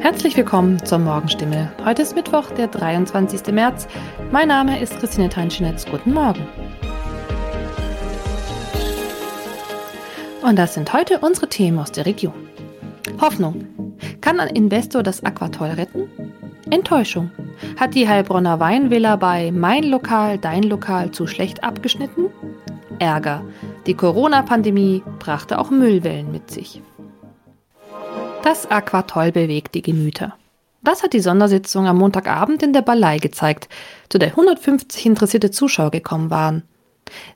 Herzlich willkommen zur Morgenstimme. Heute ist Mittwoch, der 23. März. Mein Name ist Christine Teinschinetz. Guten Morgen. Und das sind heute unsere Themen aus der Region. Hoffnung. Kann ein Investor das Aquatoll retten? Enttäuschung. Hat die Heilbronner Weinvilla bei Mein Lokal, Dein Lokal zu schlecht abgeschnitten? Ärger. Die Corona-Pandemie brachte auch Müllwellen mit sich. Das Aquatoll bewegt die Gemüter. Das hat die Sondersitzung am Montagabend in der Ballei gezeigt, zu der 150 interessierte Zuschauer gekommen waren.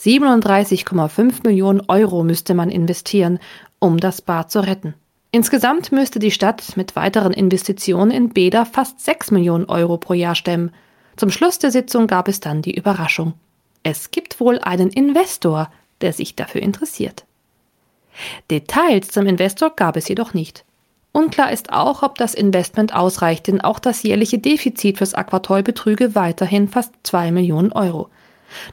37,5 Millionen Euro müsste man investieren, um das Bad zu retten. Insgesamt müsste die Stadt mit weiteren Investitionen in Bäder fast 6 Millionen Euro pro Jahr stemmen. Zum Schluss der Sitzung gab es dann die Überraschung. Es gibt wohl einen Investor, der sich dafür interessiert. Details zum Investor gab es jedoch nicht. Unklar ist auch, ob das Investment ausreicht, denn auch das jährliche Defizit fürs Aquatoll betrüge weiterhin fast 2 Millionen Euro.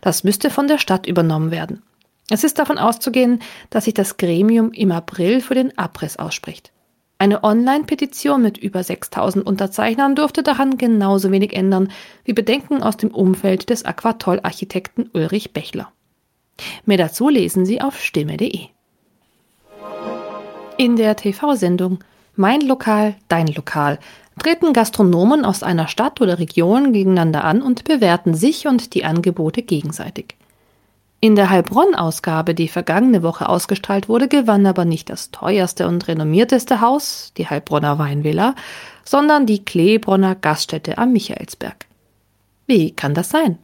Das müsste von der Stadt übernommen werden. Es ist davon auszugehen, dass sich das Gremium im April für den Abriss ausspricht. Eine Online-Petition mit über 6000 Unterzeichnern durfte daran genauso wenig ändern wie Bedenken aus dem Umfeld des Aquatoll-Architekten Ulrich Bechler. Mehr dazu lesen Sie auf stimme.de. In der TV-Sendung Mein Lokal, dein Lokal treten Gastronomen aus einer Stadt oder Region gegeneinander an und bewerten sich und die Angebote gegenseitig. In der Heilbronn-Ausgabe, die vergangene Woche ausgestrahlt wurde, gewann aber nicht das teuerste und renommierteste Haus, die Heilbronner Weinvilla, sondern die Kleebronner Gaststätte am Michaelsberg. Wie kann das sein?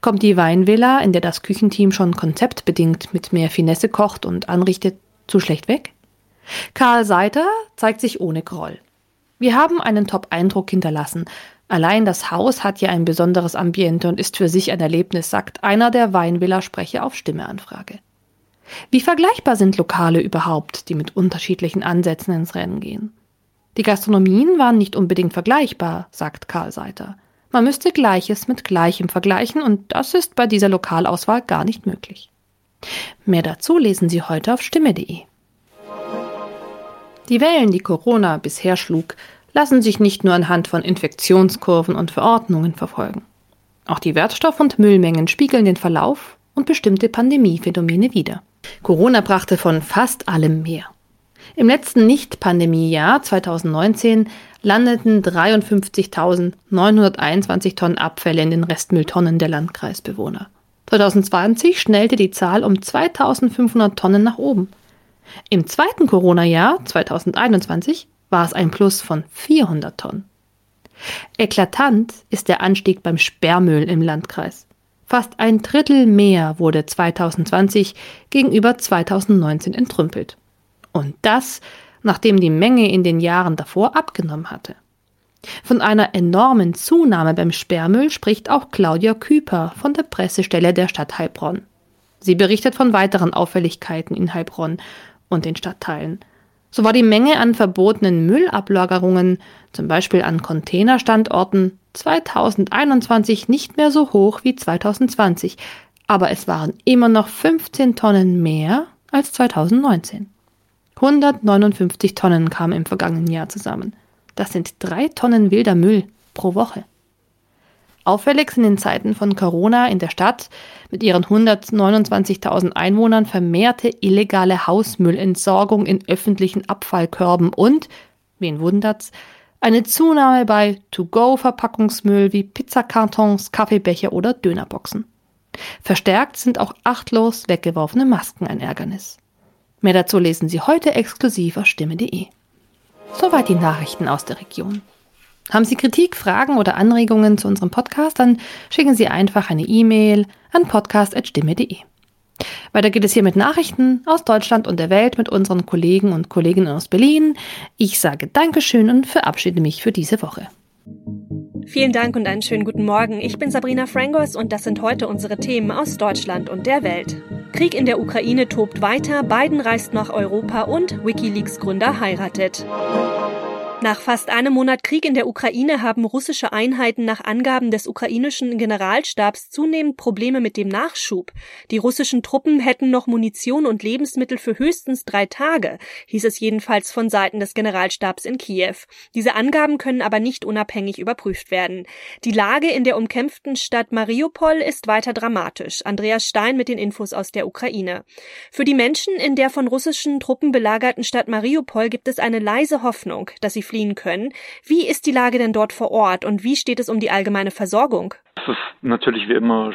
Kommt die Weinvilla, in der das Küchenteam schon konzeptbedingt mit mehr Finesse kocht und anrichtet, zu schlecht weg? Karl Seiter zeigt sich ohne Groll. Wir haben einen Top-Eindruck hinterlassen, Allein das Haus hat ja ein besonderes Ambiente und ist für sich ein Erlebnis, sagt einer der Weinvilla-Sprecher auf Stimmeanfrage. Wie vergleichbar sind Lokale überhaupt, die mit unterschiedlichen Ansätzen ins Rennen gehen? Die Gastronomien waren nicht unbedingt vergleichbar, sagt Karl Seiter. Man müsste Gleiches mit Gleichem vergleichen und das ist bei dieser Lokalauswahl gar nicht möglich. Mehr dazu lesen Sie heute auf stimme.de. Die Wellen, die Corona bisher schlug, lassen sich nicht nur anhand von Infektionskurven und Verordnungen verfolgen. Auch die Wertstoff- und Müllmengen spiegeln den Verlauf und bestimmte Pandemiephänomene wider. Corona brachte von fast allem mehr. Im letzten Nicht-Pandemiejahr 2019 landeten 53.921 Tonnen Abfälle in den Restmülltonnen der Landkreisbewohner. 2020 schnellte die Zahl um 2.500 Tonnen nach oben. Im zweiten Corona-Jahr 2021 war es ein Plus von 400 Tonnen. Eklatant ist der Anstieg beim Sperrmüll im Landkreis. Fast ein Drittel mehr wurde 2020 gegenüber 2019 entrümpelt. Und das, nachdem die Menge in den Jahren davor abgenommen hatte. Von einer enormen Zunahme beim Sperrmüll spricht auch Claudia Küper von der Pressestelle der Stadt Heilbronn. Sie berichtet von weiteren Auffälligkeiten in Heilbronn und den Stadtteilen. So war die Menge an verbotenen Müllablagerungen, zum Beispiel an Containerstandorten, 2021 nicht mehr so hoch wie 2020, aber es waren immer noch 15 Tonnen mehr als 2019. 159 Tonnen kamen im vergangenen Jahr zusammen. Das sind drei Tonnen wilder Müll pro Woche. Auffällig sind in Zeiten von Corona in der Stadt mit ihren 129.000 Einwohnern vermehrte illegale Hausmüllentsorgung in öffentlichen Abfallkörben und, wen wundert's, eine Zunahme bei To-Go-Verpackungsmüll wie Pizzakartons, Kaffeebecher oder Dönerboxen. Verstärkt sind auch achtlos weggeworfene Masken ein Ärgernis. Mehr dazu lesen Sie heute exklusiv auf stimme.de. Soweit die Nachrichten aus der Region. Haben Sie Kritik, Fragen oder Anregungen zu unserem Podcast, dann schicken Sie einfach eine E-Mail an podcast.stimme.de. Weiter geht es hier mit Nachrichten aus Deutschland und der Welt mit unseren Kollegen und Kolleginnen aus Berlin. Ich sage Dankeschön und verabschiede mich für diese Woche. Vielen Dank und einen schönen guten Morgen. Ich bin Sabrina Frangos und das sind heute unsere Themen aus Deutschland und der Welt. Krieg in der Ukraine tobt weiter, Biden reist nach Europa und Wikileaks Gründer heiratet. Nach fast einem Monat Krieg in der Ukraine haben russische Einheiten nach Angaben des ukrainischen Generalstabs zunehmend Probleme mit dem Nachschub. Die russischen Truppen hätten noch Munition und Lebensmittel für höchstens drei Tage, hieß es jedenfalls von Seiten des Generalstabs in Kiew. Diese Angaben können aber nicht unabhängig überprüft werden. Die Lage in der umkämpften Stadt Mariupol ist weiter dramatisch. Andreas Stein mit den Infos aus der Ukraine. Für die Menschen in der von russischen Truppen belagerten Stadt Mariupol gibt es eine leise Hoffnung, dass sie fliehen können. Wie ist die Lage denn dort vor Ort und wie steht es um die allgemeine Versorgung? Es ist natürlich wie immer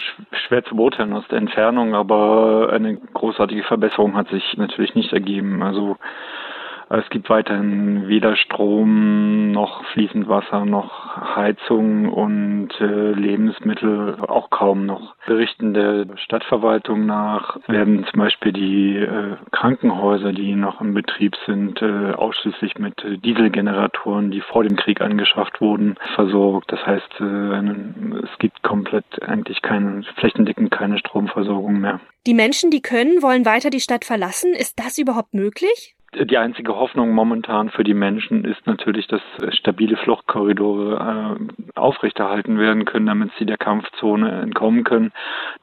schwer zu beurteilen aus der Entfernung, aber eine großartige Verbesserung hat sich natürlich nicht ergeben. Also es gibt weiterhin weder Strom noch fließend Wasser noch Heizung und äh, Lebensmittel auch kaum noch. Berichten der Stadtverwaltung nach werden zum Beispiel die äh, Krankenhäuser, die noch im Betrieb sind, äh, ausschließlich mit Dieselgeneratoren, die vor dem Krieg angeschafft wurden, versorgt. Das heißt, äh, es gibt komplett eigentlich keine, flächendeckend keine Stromversorgung mehr. Die Menschen, die können, wollen weiter die Stadt verlassen. Ist das überhaupt möglich? Die einzige Hoffnung momentan für die Menschen ist natürlich, dass stabile Fluchtkorridore äh, aufrechterhalten werden können, damit sie der Kampfzone entkommen können,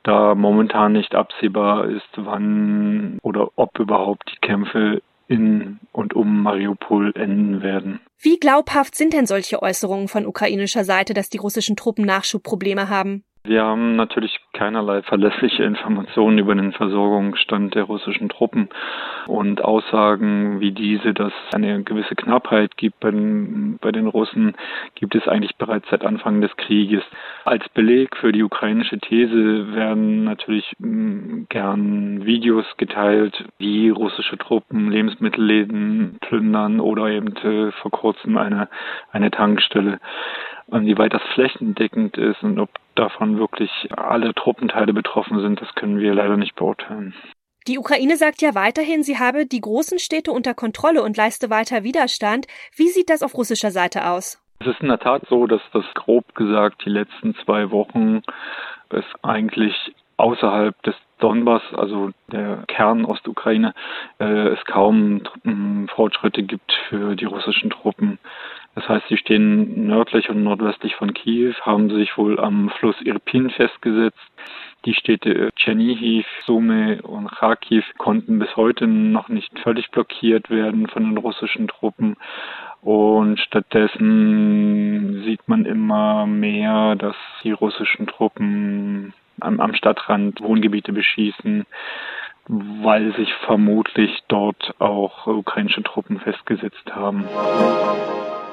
da momentan nicht absehbar ist, wann oder ob überhaupt die Kämpfe in und um Mariupol enden werden. Wie glaubhaft sind denn solche Äußerungen von ukrainischer Seite, dass die russischen Truppen Nachschubprobleme haben? Wir haben natürlich keinerlei verlässliche Informationen über den Versorgungsstand der russischen Truppen und Aussagen wie diese, dass eine gewisse Knappheit gibt bei den, bei den Russen, gibt es eigentlich bereits seit Anfang des Krieges. Als Beleg für die ukrainische These werden natürlich mm, gern Videos geteilt, wie russische Truppen Lebensmittelläden plündern oder eben äh, vor kurzem eine, eine Tankstelle. Inwieweit das flächendeckend ist und ob davon wirklich alle Truppenteile betroffen sind, das können wir leider nicht beurteilen. Die Ukraine sagt ja weiterhin, sie habe die großen Städte unter Kontrolle und leiste weiter Widerstand. Wie sieht das auf russischer Seite aus? Es ist in der Tat so, dass das grob gesagt die letzten zwei Wochen es eigentlich außerhalb des Donbass, also der Kern Ostukraine, äh, es kaum Fortschritte gibt für die russischen Truppen. Das heißt, sie stehen nördlich und nordwestlich von Kiew, haben sich wohl am Fluss Irpin festgesetzt. Die Städte Tschernihiv, Sumy und Kharkiv konnten bis heute noch nicht völlig blockiert werden von den russischen Truppen. Und stattdessen sieht man immer mehr, dass die russischen Truppen am, am Stadtrand Wohngebiete beschießen, weil sich vermutlich dort auch ukrainische Truppen festgesetzt haben.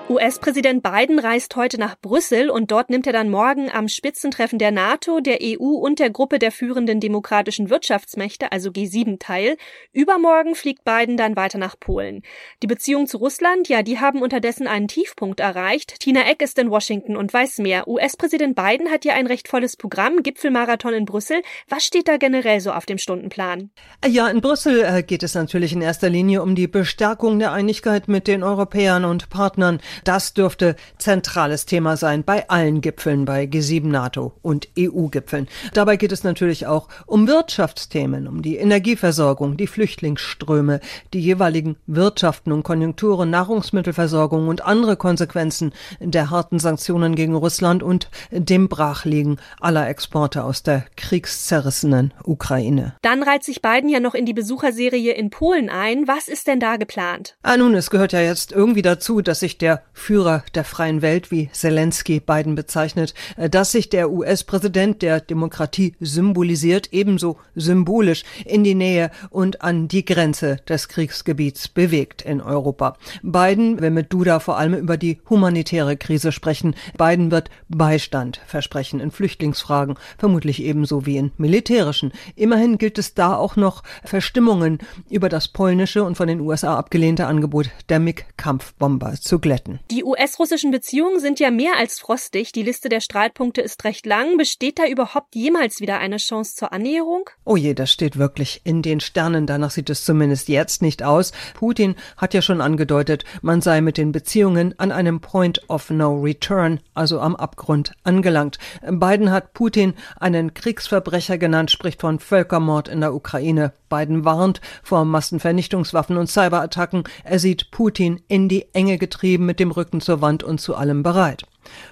US-Präsident Biden reist heute nach Brüssel und dort nimmt er dann morgen am Spitzentreffen der NATO, der EU und der Gruppe der führenden demokratischen Wirtschaftsmächte, also G7, teil. Übermorgen fliegt Biden dann weiter nach Polen. Die Beziehungen zu Russland, ja, die haben unterdessen einen Tiefpunkt erreicht. Tina Eck ist in Washington und weiß mehr. US-Präsident Biden hat ja ein recht volles Programm, Gipfelmarathon in Brüssel. Was steht da generell so auf dem Stundenplan? Ja, in Brüssel äh, geht es natürlich in erster Linie um die Bestärkung der Einigkeit mit den Europäern und Partnern. Das dürfte zentrales Thema sein bei allen Gipfeln, bei G7 NATO und EU-Gipfeln. Dabei geht es natürlich auch um Wirtschaftsthemen, um die Energieversorgung, die Flüchtlingsströme, die jeweiligen Wirtschaften und Konjunkturen, Nahrungsmittelversorgung und andere Konsequenzen der harten Sanktionen gegen Russland und dem Brachliegen aller Exporte aus der kriegszerrissenen Ukraine. Dann reiht sich Biden ja noch in die Besucherserie in Polen ein. Was ist denn da geplant? Ah, nun, es gehört ja jetzt irgendwie dazu, dass sich der Führer der freien Welt, wie Zelensky Biden bezeichnet, äh, dass sich der US-Präsident der Demokratie symbolisiert, ebenso symbolisch in die Nähe und an die Grenze des Kriegsgebiets bewegt in Europa. Biden will mit Duda vor allem über die humanitäre Krise sprechen. Biden wird Beistand versprechen in Flüchtlingsfragen, vermutlich ebenso wie in militärischen. Immerhin gilt es da auch noch Verstimmungen über das polnische und von den USA abgelehnte Angebot der MiG-Kampfbomber zu glätten. Die US-russischen Beziehungen sind ja mehr als frostig. Die Liste der Streitpunkte ist recht lang. Besteht da überhaupt jemals wieder eine Chance zur Annäherung? Oh je, das steht wirklich in den Sternen. Danach sieht es zumindest jetzt nicht aus. Putin hat ja schon angedeutet, man sei mit den Beziehungen an einem Point of No Return, also am Abgrund, angelangt. Biden hat Putin einen Kriegsverbrecher genannt, spricht von Völkermord in der Ukraine. Biden warnt vor Massenvernichtungswaffen und Cyberattacken. Er sieht Putin in die Enge getrieben mit dem Rücken zur Wand und zu allem bereit.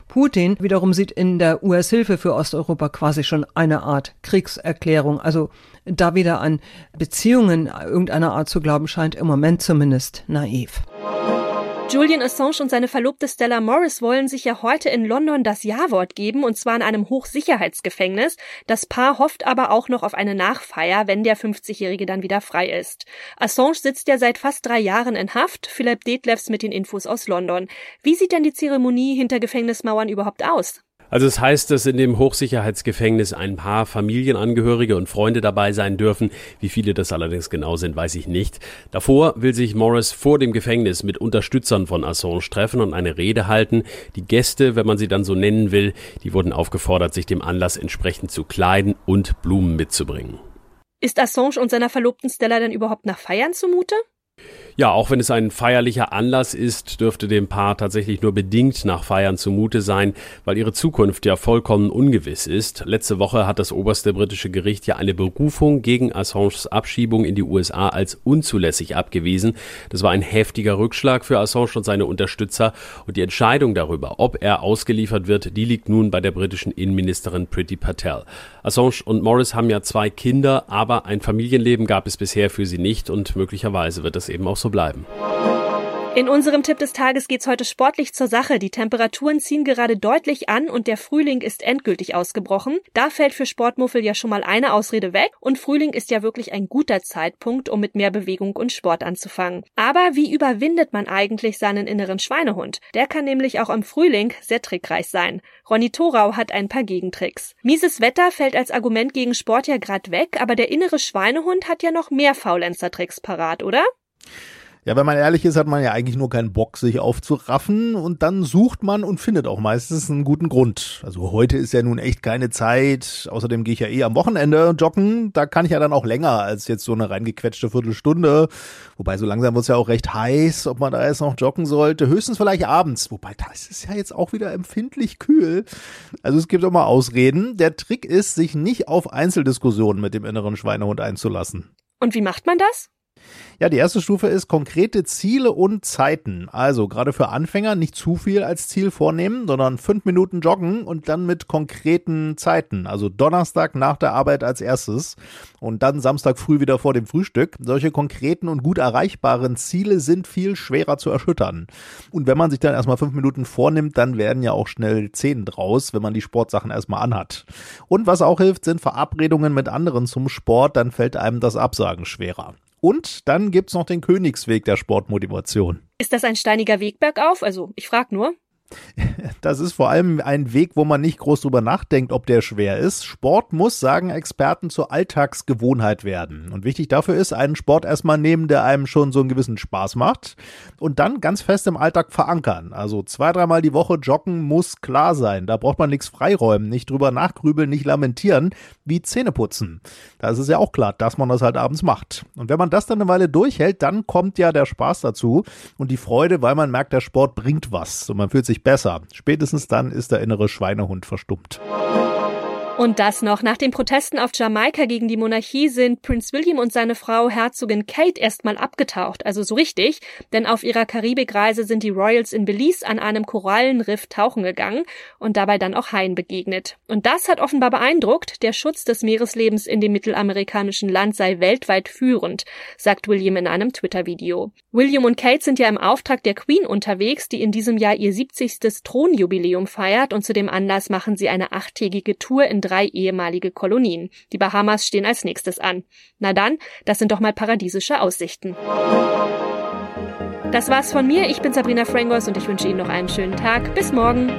Putin wiederum sieht in der US-Hilfe für Osteuropa quasi schon eine Art Kriegserklärung. Also da wieder an Beziehungen irgendeiner Art zu glauben scheint im Moment zumindest naiv. Julian Assange und seine Verlobte Stella Morris wollen sich ja heute in London das Ja-Wort geben, und zwar in einem Hochsicherheitsgefängnis. Das Paar hofft aber auch noch auf eine Nachfeier, wenn der 50-Jährige dann wieder frei ist. Assange sitzt ja seit fast drei Jahren in Haft. Philipp Detlefs mit den Infos aus London. Wie sieht denn die Zeremonie hinter Gefängnismauern überhaupt aus? Also es heißt, dass in dem Hochsicherheitsgefängnis ein paar Familienangehörige und Freunde dabei sein dürfen. Wie viele das allerdings genau sind, weiß ich nicht. Davor will sich Morris vor dem Gefängnis mit Unterstützern von Assange treffen und eine Rede halten. Die Gäste, wenn man sie dann so nennen will, die wurden aufgefordert, sich dem Anlass entsprechend zu kleiden und Blumen mitzubringen. Ist Assange und seiner Verlobten Stella denn überhaupt nach Feiern zumute? Ja, auch wenn es ein feierlicher Anlass ist, dürfte dem Paar tatsächlich nur bedingt nach Feiern zumute sein, weil ihre Zukunft ja vollkommen ungewiss ist. Letzte Woche hat das oberste britische Gericht ja eine Berufung gegen Assanges Abschiebung in die USA als unzulässig abgewiesen. Das war ein heftiger Rückschlag für Assange und seine Unterstützer und die Entscheidung darüber, ob er ausgeliefert wird, die liegt nun bei der britischen Innenministerin Priti Patel. Assange und Morris haben ja zwei Kinder, aber ein Familienleben gab es bisher für sie nicht und möglicherweise wird das eben auch so so bleiben. In unserem Tipp des Tages geht's heute sportlich zur Sache. Die Temperaturen ziehen gerade deutlich an und der Frühling ist endgültig ausgebrochen. Da fällt für Sportmuffel ja schon mal eine Ausrede weg und Frühling ist ja wirklich ein guter Zeitpunkt, um mit mehr Bewegung und Sport anzufangen. Aber wie überwindet man eigentlich seinen inneren Schweinehund? Der kann nämlich auch im Frühling sehr trickreich sein. Ronny Thorau hat ein paar Gegentricks. Mieses Wetter fällt als Argument gegen Sport ja grad weg, aber der innere Schweinehund hat ja noch mehr Faulenzer-Tricks parat, oder? Ja, wenn man ehrlich ist, hat man ja eigentlich nur keinen Bock, sich aufzuraffen und dann sucht man und findet auch meistens einen guten Grund. Also heute ist ja nun echt keine Zeit. Außerdem gehe ich ja eh am Wochenende joggen. Da kann ich ja dann auch länger als jetzt so eine reingequetschte Viertelstunde. Wobei so langsam wird es ja auch recht heiß, ob man da jetzt noch joggen sollte. Höchstens vielleicht abends. Wobei da ist es ja jetzt auch wieder empfindlich kühl. Also es gibt auch mal Ausreden. Der Trick ist, sich nicht auf Einzeldiskussionen mit dem inneren Schweinehund einzulassen. Und wie macht man das? Ja, die erste Stufe ist konkrete Ziele und Zeiten. Also gerade für Anfänger nicht zu viel als Ziel vornehmen, sondern fünf Minuten joggen und dann mit konkreten Zeiten. Also Donnerstag nach der Arbeit als erstes und dann Samstag früh wieder vor dem Frühstück. Solche konkreten und gut erreichbaren Ziele sind viel schwerer zu erschüttern. Und wenn man sich dann erstmal fünf Minuten vornimmt, dann werden ja auch schnell zehn draus, wenn man die Sportsachen erstmal anhat. Und was auch hilft, sind Verabredungen mit anderen zum Sport, dann fällt einem das Absagen schwerer. Und dann gibt's noch den Königsweg der Sportmotivation. Ist das ein steiniger Weg bergauf? Also, ich frag nur. Das ist vor allem ein Weg, wo man nicht groß drüber nachdenkt, ob der schwer ist. Sport muss, sagen Experten, zur Alltagsgewohnheit werden. Und wichtig dafür ist, einen Sport erstmal nehmen, der einem schon so einen gewissen Spaß macht und dann ganz fest im Alltag verankern. Also zwei, dreimal die Woche joggen muss klar sein. Da braucht man nichts freiräumen, nicht drüber nachgrübeln, nicht lamentieren, wie Zähne putzen. Da ist es ja auch klar, dass man das halt abends macht. Und wenn man das dann eine Weile durchhält, dann kommt ja der Spaß dazu und die Freude, weil man merkt, der Sport bringt was und man fühlt sich sich besser. Spätestens dann ist der innere Schweinehund verstummt. Und das noch. Nach den Protesten auf Jamaika gegen die Monarchie sind Prince William und seine Frau Herzogin Kate erstmal abgetaucht. Also so richtig. Denn auf ihrer Karibikreise sind die Royals in Belize an einem Korallenriff tauchen gegangen und dabei dann auch Haien begegnet. Und das hat offenbar beeindruckt. Der Schutz des Meereslebens in dem mittelamerikanischen Land sei weltweit führend, sagt William in einem Twitter-Video. William und Kate sind ja im Auftrag der Queen unterwegs, die in diesem Jahr ihr 70. Thronjubiläum feiert und zu dem Anlass machen sie eine achttägige Tour in drei ehemalige Kolonien. Die Bahamas stehen als nächstes an. Na dann, das sind doch mal paradiesische Aussichten. Das war's von mir. Ich bin Sabrina Frangos und ich wünsche Ihnen noch einen schönen Tag. Bis morgen.